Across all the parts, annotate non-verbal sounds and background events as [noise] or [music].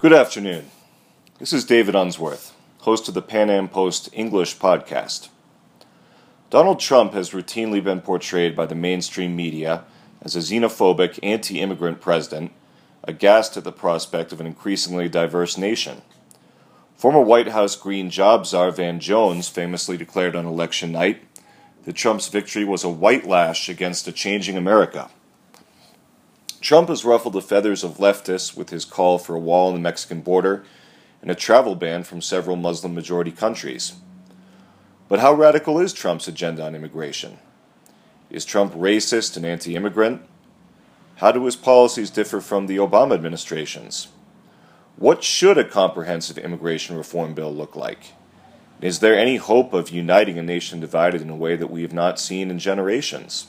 Good afternoon. This is David Unsworth, host of the Pan Am Post English podcast. Donald Trump has routinely been portrayed by the mainstream media as a xenophobic, anti immigrant president, aghast at the prospect of an increasingly diverse nation. Former White House Green Job czar Van Jones famously declared on election night that Trump's victory was a white lash against a changing America. Trump has ruffled the feathers of leftists with his call for a wall on the Mexican border and a travel ban from several Muslim majority countries. But how radical is Trump's agenda on immigration? Is Trump racist and anti immigrant? How do his policies differ from the Obama administration's? What should a comprehensive immigration reform bill look like? Is there any hope of uniting a nation divided in a way that we have not seen in generations?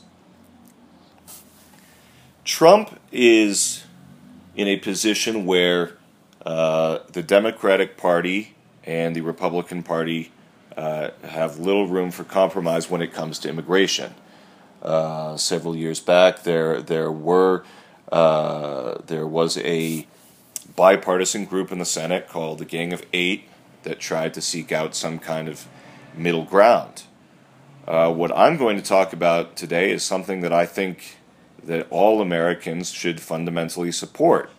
Trump is in a position where uh, the Democratic Party and the Republican Party uh, have little room for compromise when it comes to immigration. Uh, several years back, there there were uh, there was a bipartisan group in the Senate called the Gang of Eight that tried to seek out some kind of middle ground. Uh, what I'm going to talk about today is something that I think that all Americans should fundamentally support,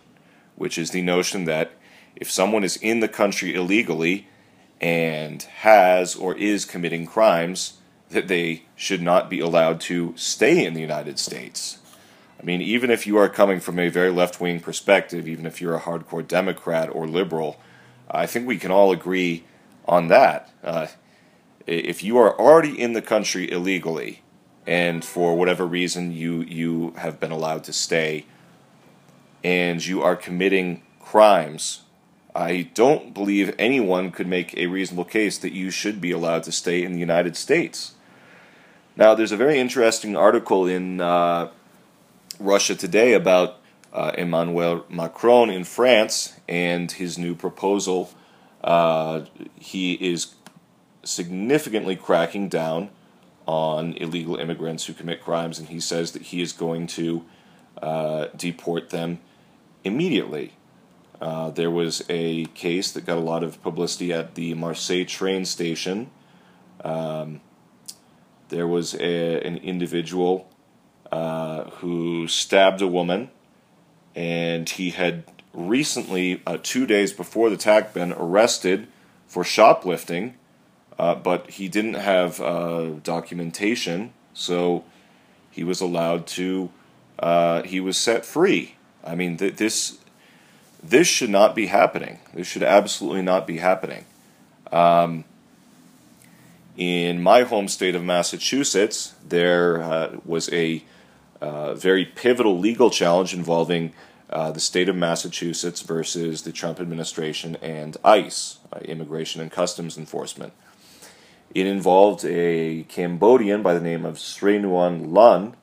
which is the notion that if someone is in the country illegally and has or is committing crimes, that they should not be allowed to stay in the United States. I mean, even if you are coming from a very left wing perspective, even if you're a hardcore Democrat or liberal, I think we can all agree on that. Uh, if you are already in the country illegally, and for whatever reason you you have been allowed to stay, and you are committing crimes, I don't believe anyone could make a reasonable case that you should be allowed to stay in the United States. Now, there's a very interesting article in uh, Russia Today about uh, Emmanuel Macron in France and his new proposal. Uh, he is significantly cracking down on illegal immigrants who commit crimes, and he says that he is going to uh, deport them immediately. Uh, there was a case that got a lot of publicity at the Marseille train station. Um, there was a, an individual uh, who stabbed a woman and he had recently, uh, two days before the attack, been arrested for shoplifting, uh, but he didn't have uh, documentation, so he was allowed to. Uh, he was set free. I mean, th- this this should not be happening. This should absolutely not be happening. Um, in my home state of Massachusetts, there uh, was a uh, very pivotal legal challenge involving the state of Massachusetts versus the Trump administration and ICE, Immigration and Customs Enforcement. It involved a Cambodian by the name of Sreynuon Lunn.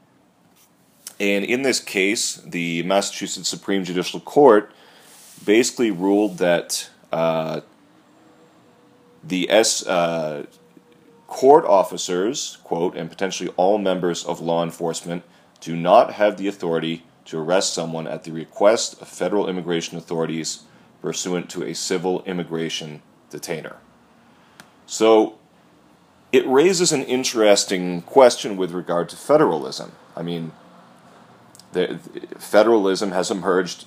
And in this case, the Massachusetts Supreme Judicial Court basically ruled that uh, the S uh, court officers, quote, and potentially all members of law enforcement do not have the authority to arrest someone at the request of federal immigration authorities pursuant to a civil immigration detainer. So it raises an interesting question with regard to federalism. I mean, the, federalism has emerged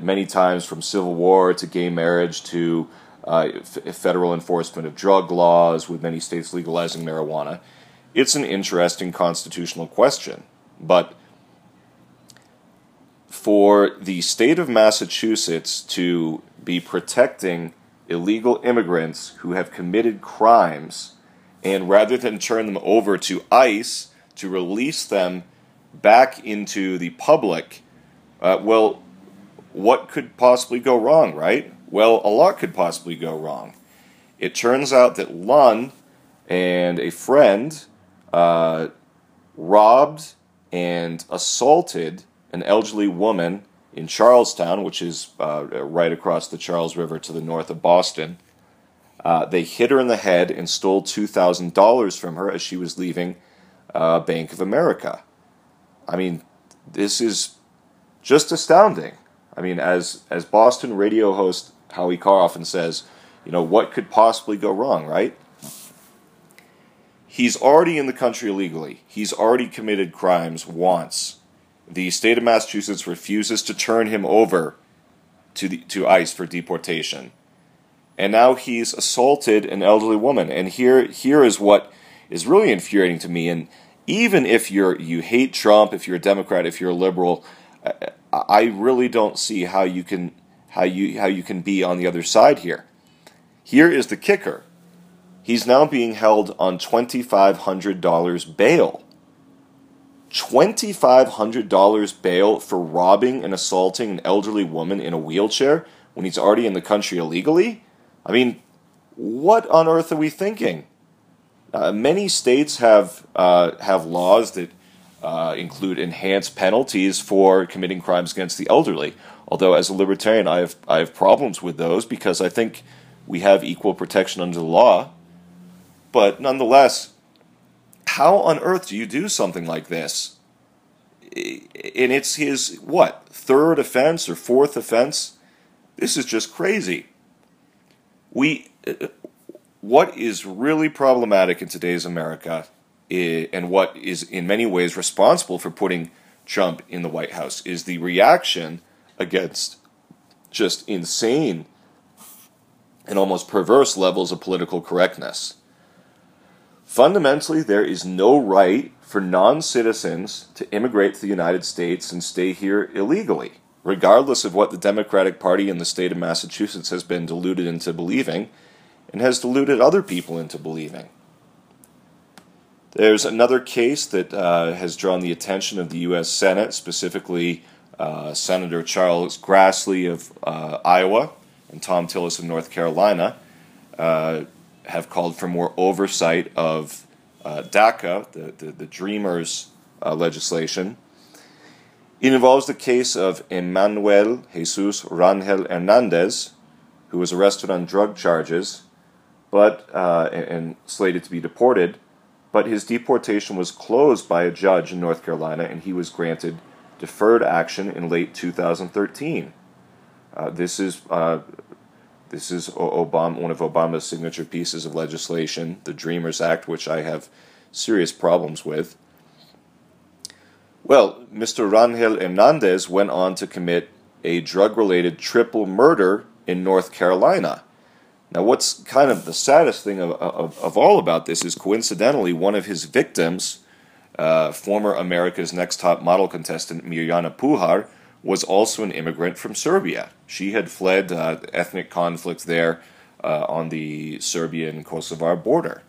many times from civil war to gay marriage to uh, f- federal enforcement of drug laws, with many states legalizing marijuana. It's an interesting constitutional question. But for the state of Massachusetts to be protecting illegal immigrants who have committed crimes, and rather than turn them over to ICE to release them back into the public, uh, well, what could possibly go wrong, right? Well, a lot could possibly go wrong. It turns out that Lunn and a friend uh, robbed and assaulted an elderly woman in Charlestown, which is uh, right across the Charles River to the north of Boston. Uh, they hit her in the head and stole $2,000 from her as she was leaving uh, Bank of America. I mean, this is just astounding. I mean, as as Boston radio host Howie Carr often says, you know, what could possibly go wrong, right? He's already in the country illegally. He's already committed crimes once. The state of Massachusetts refuses to turn him over to the, to ICE for deportation. And now he's assaulted an elderly woman. And here here is what is really infuriating to me and even if you're you hate Trump, if you're a Democrat, if you're a liberal, I really don't see how you can how you how you can be on the other side here. Here is the kicker. He's now being held on $2,500 bail. $2,500 bail for robbing and assaulting an elderly woman in a wheelchair when he's already in the country illegally? I mean, what on earth are we thinking? Uh, many states have uh, have laws that uh, include enhanced penalties for committing crimes against the elderly. Although, as a libertarian, I have I have problems with those because I think we have equal protection under the law. But nonetheless, how on earth do you do something like this? And it's his, what, third offense or fourth offense? This is just crazy. We, uh, what is really problematic in today's America and what is in many ways responsible for putting Trump in the White House is the reaction against just insane and almost perverse levels of political correctness. Fundamentally, there is no right for non citizens to immigrate to the United States and stay here illegally, regardless of what the Democratic Party in the state of Massachusetts has been deluded into believing and has deluded other people into believing. There's another case that uh, has drawn the attention of the U.S. Senate, specifically uh, Senator Charles Grassley of uh, Iowa and Thom Tillis of North Carolina. Uh, have called for more oversight of uh, DACA, the, the, the Dreamers uh, legislation. It involves the case of Emmanuel Jesus Rangel Hernandez, who was arrested on drug charges but uh, and slated to be deported, but his deportation was closed by a judge in North Carolina and he was granted deferred action in late 2013. Uh, this is uh, this is Obama, one of Obama's signature pieces of legislation, the Dreamers Act, which I have serious problems with. Well, Mr. Rangel Hernandez went on to commit a drug related triple murder in North Carolina. Now, what's kind of the saddest thing of, of, of all about this is coincidentally, one of his victims, uh, former America's Next Top Model contestant Mirjana Puhar, was also an immigrant from Serbia. She had fled uh, ethnic conflict there uh, on the Serbian Kosovar border.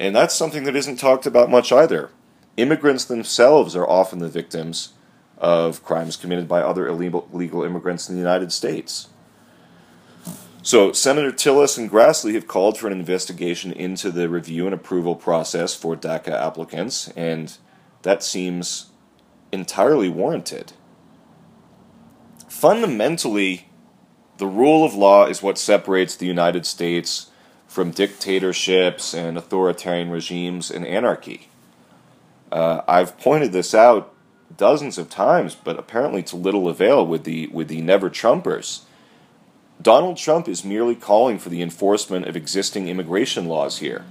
And that's something that isn't talked about much either. Immigrants themselves are often the victims of crimes committed by other illegal, immigrants in the United States. So, Senator Tillis and Grassley have called for an investigation into the review and approval process for DACA applicants, and that seems entirely warranted fundamentally, the rule of law is what separates the United States from dictatorships and authoritarian regimes and anarchy. Uh, I've pointed this out dozens of times, but apparently to little avail with the with the never Trumpers. Donald Trump is merely calling for the enforcement of existing immigration laws here.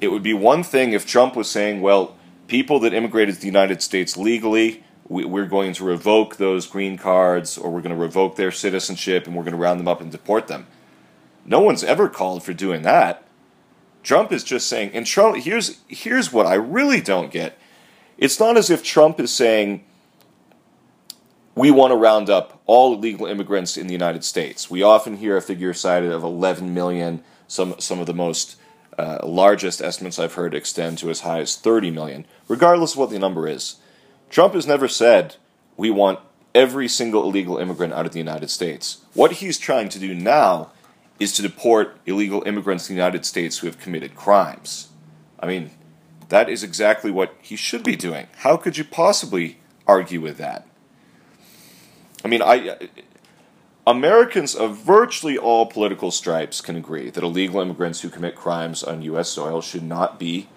It would be one thing if Trump was saying, well, people that immigrated to the United States legally we, are going to revoke those green cards or we're going to revoke their citizenship and we're going to round them up and deport them. No one's ever called for doing that. Trump is just saying, and Trump, here's, here's what I really don't get. It's not as if Trump is saying, we want to round up all illegal immigrants in the United States. We often hear a figure cited of 11 million. Some, some of the most uh, largest estimates I've heard extend to as high as 30 million, regardless of what the number is. Trump has never said, we want every single illegal immigrant out of the United States. What he's trying to do now is to deport illegal immigrants to the United States who have committed crimes. I mean, that is exactly what he should be doing. How could you possibly argue with that? I mean, I uh, Americans of virtually all political stripes can agree that illegal immigrants who commit crimes on U.S. soil should not be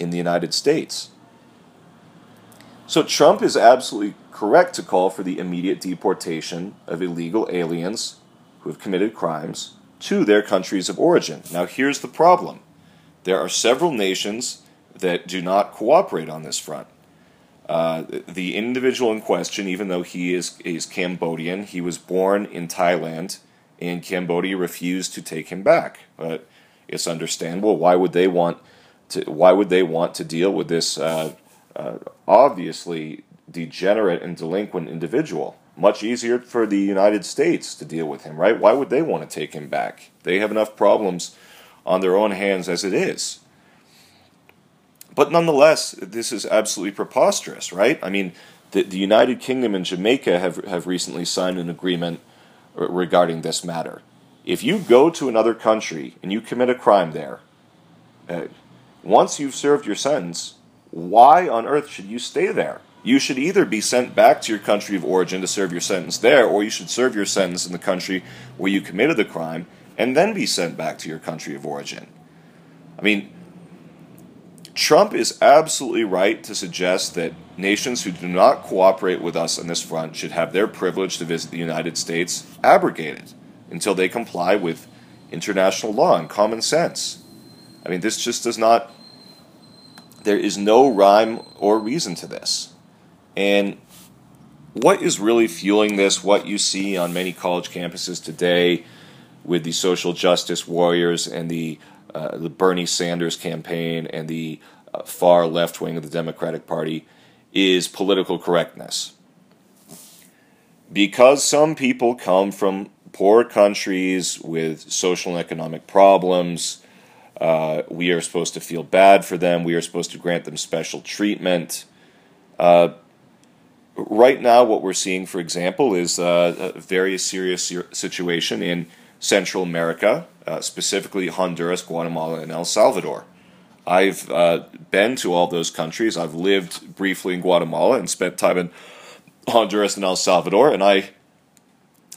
in the United States. So Trump is absolutely correct to call for the immediate deportation of illegal aliens who have committed crimes to their countries of origin. Now, here's the problem there are several nations that do not cooperate on this front. Uh, the individual in question, even though he is, is Cambodian, he was born in Thailand, and Cambodia refused to take him back. But it's understandable. Why would they want to? Why would they want to deal with this uh, uh, obviously degenerate and delinquent individual? Much easier for the United States to deal with him, right? Why would they want to take him back? They have enough problems on their own hands as it is. But nonetheless, this is absolutely preposterous, right? I mean, the, the United Kingdom and Jamaica have, have recently signed an agreement regarding this matter. If you go to another country and you commit a crime there, uh, once you've served your sentence, why on earth should you stay there? You should either be sent back to your country of origin to serve your sentence there, or you should serve your sentence in the country where you committed the crime and then be sent back to your country of origin. I mean, Trump is absolutely right to suggest that nations who do not cooperate with us on this front should have their privilege to visit the United States abrogated until they comply with international law and common sense. I mean, this just does not, there is no rhyme or reason to this. And what is really fueling this, what you see on many college campuses today with the social justice warriors and the, uh, the Bernie Sanders campaign and the uh, far left wing of the Democratic Party, is political correctness. Because some people come from poor countries with social and economic problems, uh, we are supposed to feel bad for them. We are supposed to grant them special treatment. Uh, right now, what we're seeing, for example, is uh, a very serious situation in Central America, uh, specifically Honduras, Guatemala, and El Salvador. I've uh, been to all those countries. I've lived briefly in Guatemala and spent time in Honduras and El Salvador, and I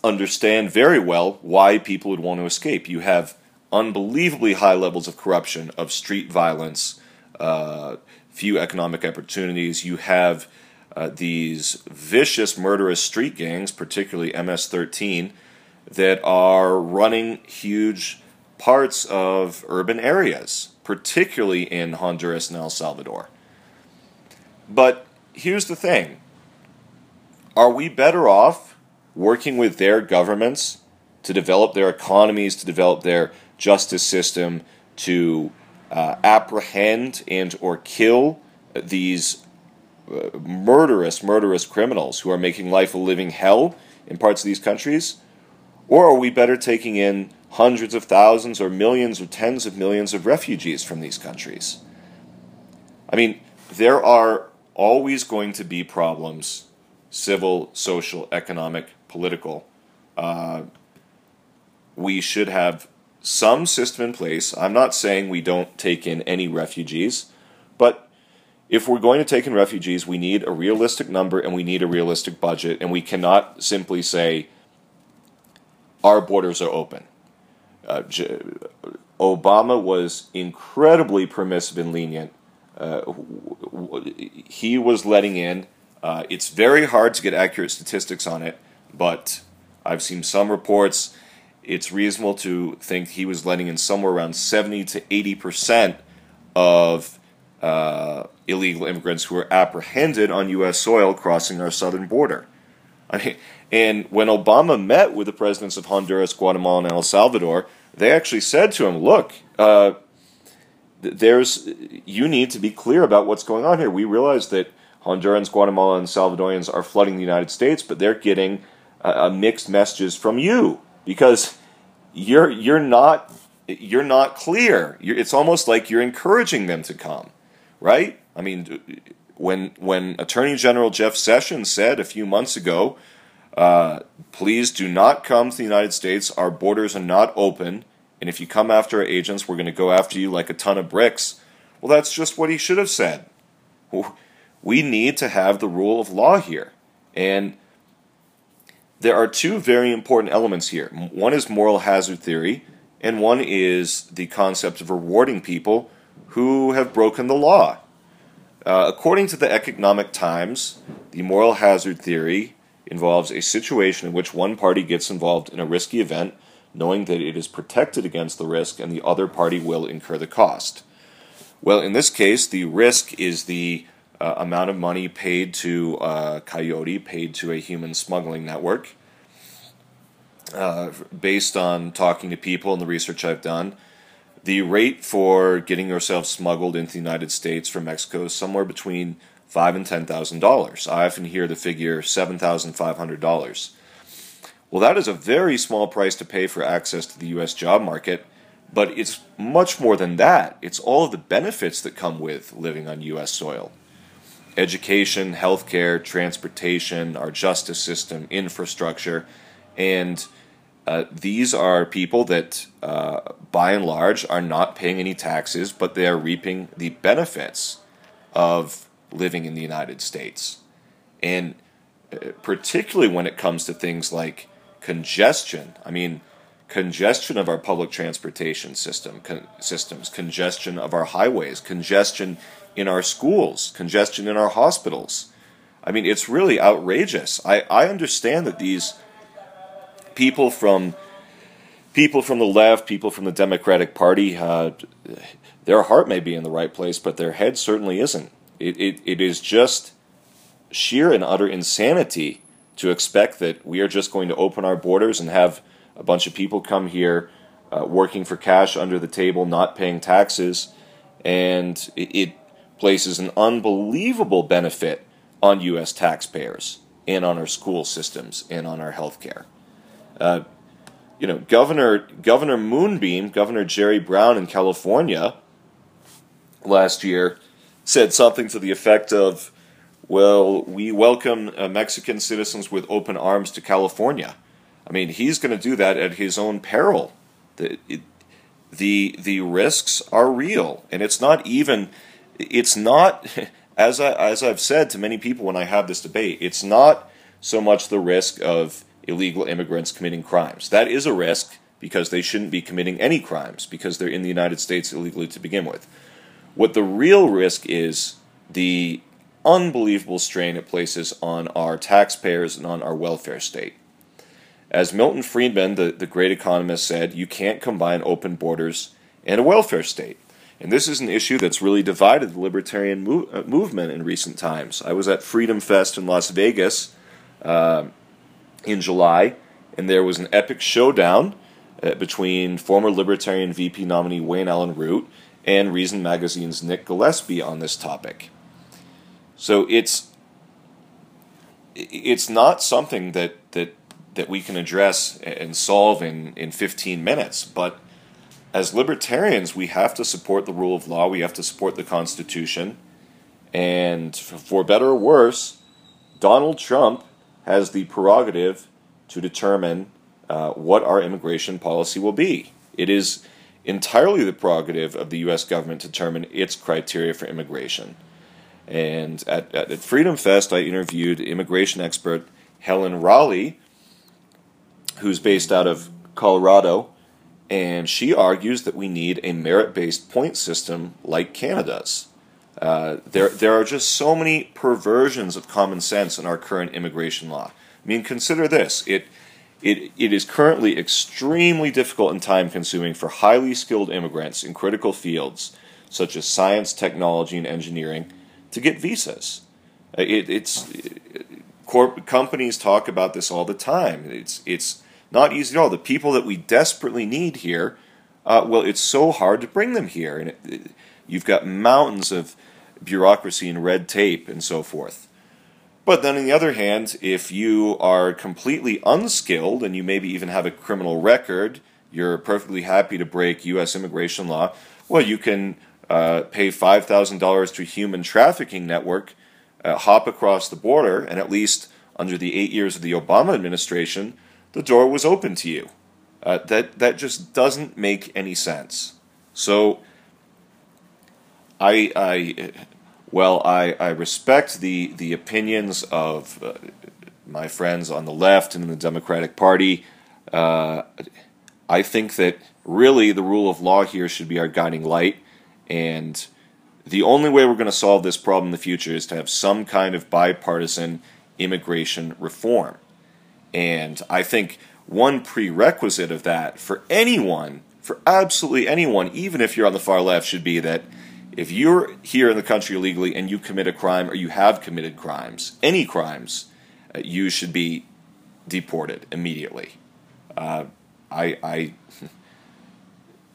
understand very well why people would want to escape. You have unbelievably high levels of corruption, of street violence, uh, few economic opportunities. You have uh, these vicious, murderous street gangs, particularly MS 13, that are running huge parts of urban areas particularly in Honduras and El Salvador. But here's the thing are we better off working with their governments to develop their economies, to develop their justice system, to uh, apprehend and or kill these murderous, murderous criminals who are making life a living hell in parts of these countries? Or are we better taking in hundreds of thousands or millions or tens of millions of refugees from these countries. I mean, there are always going to be problems civil, social, economic, political. Uh, we should have some system in place. I'm not saying we don't take in any refugees, but if we're going to take in refugees, we need a realistic number and we need a realistic budget, and we cannot simply say our borders are open. Uh, J- Obama was incredibly permissive and lenient. Uh, he was letting in. Uh, it's very hard to get accurate statistics on it, but I've seen some reports. It's reasonable to think he was letting in somewhere around 70 to 80 percent of uh, illegal immigrants who were apprehended on U.S. soil crossing our southern border. I mean, and when Obama met with the presidents of Honduras, Guatemala, and El Salvador, they actually said to him, "Look, uh, there's you need to be clear about what's going on here. We realize that Hondurans, Guatemala, and Salvadorians are flooding the United States, but they're getting uh, mixed messages from you because you're you're not you're not clear. You're, it's almost like you're encouraging them to come, right? I mean, when when Attorney General Jeff Sessions said a few months ago uh, please do not come to the United States. Our borders are not open. And if you come after our agents, we're going to go after you like a ton of bricks. Well, that's just what he should have said. We need to have the rule of law here. And there are two very important elements here one is moral hazard theory, and one is the concept of rewarding people who have broken the law. Uh, according to the Economic Times, the moral hazard theory involves a situation in which one party gets involved in a risky event, knowing that it is protected against the risk and the other party will incur the cost. Well, in this case, the risk is the uh, amount of money paid to uh, Coyote, paid to a human smuggling network. Uh, based on talking to people and the research I've done, the rate for getting yourself smuggled into the United States from Mexico is somewhere between five and ten thousand dollars. I often hear the figure seven thousand five hundred dollars. Well, that is a very small price to pay for access to the U.S. job market, but it's much more than that. It's all of the benefits that come with living on U.S. soil education, healthcare, transportation, our justice system, infrastructure, and uh, these are people that, uh, by and large, are not paying any taxes, but they are reaping the benefits of living in the United States. And uh, particularly when it comes to things like congestion, I mean, congestion of our public transportation system, con- systems, congestion of our highways, congestion in our schools, congestion in our hospitals. I mean, it's really outrageous. I, I understand that these people from people from the left, people from the Democratic Party, uh, their heart may be in the right place, but their head certainly isn't. It, it, it is just sheer and utter insanity to expect that we are just going to open our borders and have a bunch of people come here uh, working for cash under the table, not paying taxes, and it, it places an unbelievable benefit on U.S. taxpayers and on our school systems and on our health care. Uh, you know, Governor Governor Moonbeam, Governor Jerry Brown in California last year said something to the effect of, "Well, we welcome uh, Mexican citizens with open arms to California." I mean, he's going to do that at his own peril. The it, the the risks are real, and it's not even it's not [laughs] as I as I've said to many people when I have this debate. It's not so much the risk of illegal immigrants committing crimes. That is a risk because they shouldn't be committing any crimes because they're in the United States illegally to begin with. What the real risk is the unbelievable strain it places on our taxpayers and on our welfare state. As Milton Friedman, the, the great economist, said, you can't combine open borders and a welfare state. And this is an issue that's really divided the libertarian uh, movement in recent times. I was at Freedom Fest in Las Vegas uh, in July, and there was an epic showdown uh, between former Libertarian VP nominee Wayne Allen Root and Reason Magazine's Nick Gillespie on this topic. So it's it's not something that that that we can address and solve in, in 15 minutes, but as libertarians, we have to support the rule of law, we have to support the Constitution, and for better or worse, Donald Trump has the prerogative to determine uh, what our immigration policy will be. It is entirely the prerogative of the U.S. government to determine its criteria for immigration. And at, at, Freedom Fest, I interviewed immigration expert Helen Raleigh, who's based out of Colorado, and she argues that we need a merit based point system like Canada's. Uh, there, there are just so many perversions of common sense in our current immigration law. I mean, consider this: it, it, it is currently extremely difficult and time consuming for highly skilled immigrants in critical fields such as science, technology, and engineering to get visas. Uh, it, it's it, corp, companies talk about this all the time. It's it's not easy at all. The people that we desperately need here, uh, well, it's so hard to bring them here, and it, you've got mountains of bureaucracy and red tape and so forth. But then, on the other hand, if you are completely unskilled and you maybe even have a criminal record, you're perfectly happy to break U.S. immigration law, well, you can uh, pay $5,000 to a human trafficking network, uh, hop across the border, and at least under the eight years of the Obama administration, the door was open to you. Uh, that, that just doesn't make any sense. So, I, I well, I, I respect the, the opinions of uh, my friends on the left and in the Democratic Party. Uh, I think that really the rule of law here should be our guiding light, and the only way we're going to solve this problem in the future is to have some kind of bipartisan immigration reform. And I think one prerequisite of that for anyone, for absolutely anyone, even if you're on the far left, should be that if you're here in the country illegally and you commit a crime or you have committed crimes, any crimes, uh, you should be deported immediately. Uh, I, I, [laughs]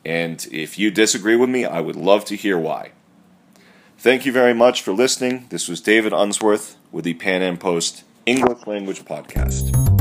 and if you disagree with me, I would love to hear why. Thank you very much for listening. This was David Unsworth with the Pan Am Post English Language Podcast.